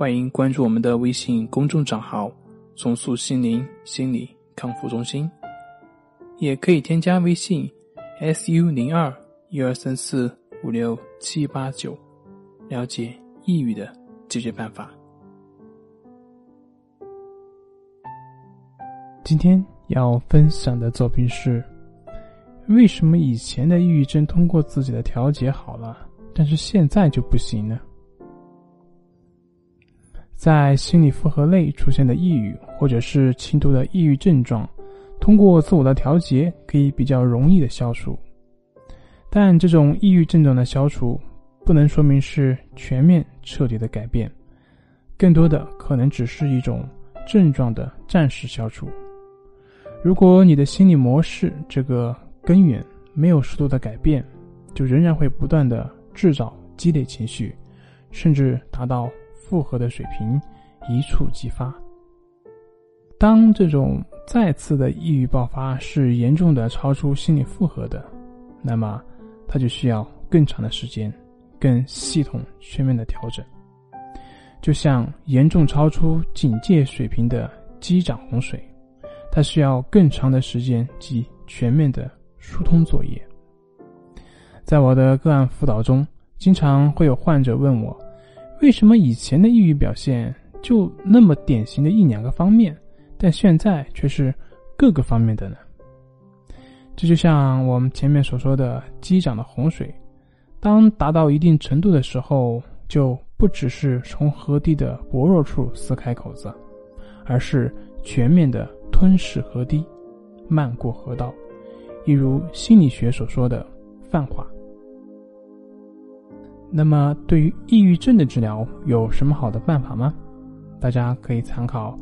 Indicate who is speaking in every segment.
Speaker 1: 欢迎关注我们的微信公众账号“重塑心灵心理康复中心”，也可以添加微信 “su 零二一二三四五六七八九”，了解抑郁的解决办法。今天要分享的作品是：为什么以前的抑郁症通过自己的调节好了，但是现在就不行呢？在心理负荷内出现的抑郁，或者是轻度的抑郁症状，通过自我的调节可以比较容易的消除。但这种抑郁症状的消除，不能说明是全面彻底的改变，更多的可能只是一种症状的暂时消除。如果你的心理模式这个根源没有适度的改变，就仍然会不断的制造积累情绪，甚至达到。复合的水平一触即发。当这种再次的抑郁爆发是严重的超出心理负荷的，那么它就需要更长的时间、更系统、全面的调整。就像严重超出警戒水平的机长洪水，它需要更长的时间及全面的疏通作业。在我的个案辅导中，经常会有患者问我。为什么以前的抑郁表现就那么典型的一两个方面，但现在却是各个方面的呢？这就像我们前面所说的机长的洪水，当达到一定程度的时候，就不只是从河堤的薄弱处撕开口子，而是全面的吞噬河堤，漫过河道，一如心理学所说的泛化。那么，对于抑郁症的治疗有什么好的办法吗？大家可以参考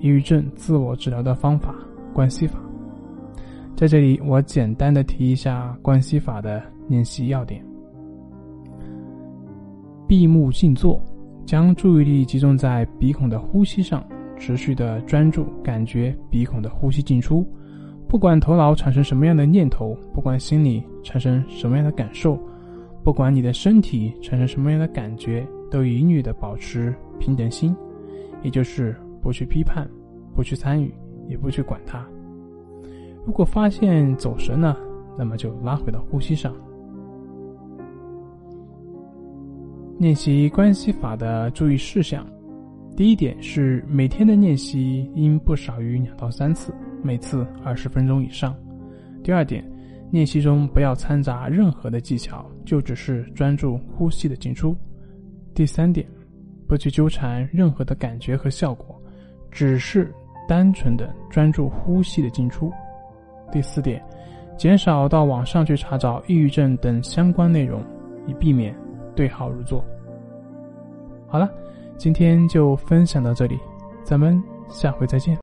Speaker 1: 抑郁症自我治疗的方法——关系法。在这里，我简单的提一下关系法的练习要点：闭目静坐，将注意力集中在鼻孔的呼吸上，持续的专注感觉鼻孔的呼吸进出。不管头脑产生什么样的念头，不管心里产生什么样的感受。不管你的身体产生什么样的感觉，都一律的保持平等心，也就是不去批判，不去参与，也不去管它。如果发现走神了，那么就拉回到呼吸上。练习关系法的注意事项：第一点是每天的练习应不少于两到三次，每次二十分钟以上。第二点。练习中不要掺杂任何的技巧，就只是专注呼吸的进出。第三点，不去纠缠任何的感觉和效果，只是单纯的专注呼吸的进出。第四点，减少到网上去查找抑郁症等相关内容，以避免对号入座。好了，今天就分享到这里，咱们下回再见。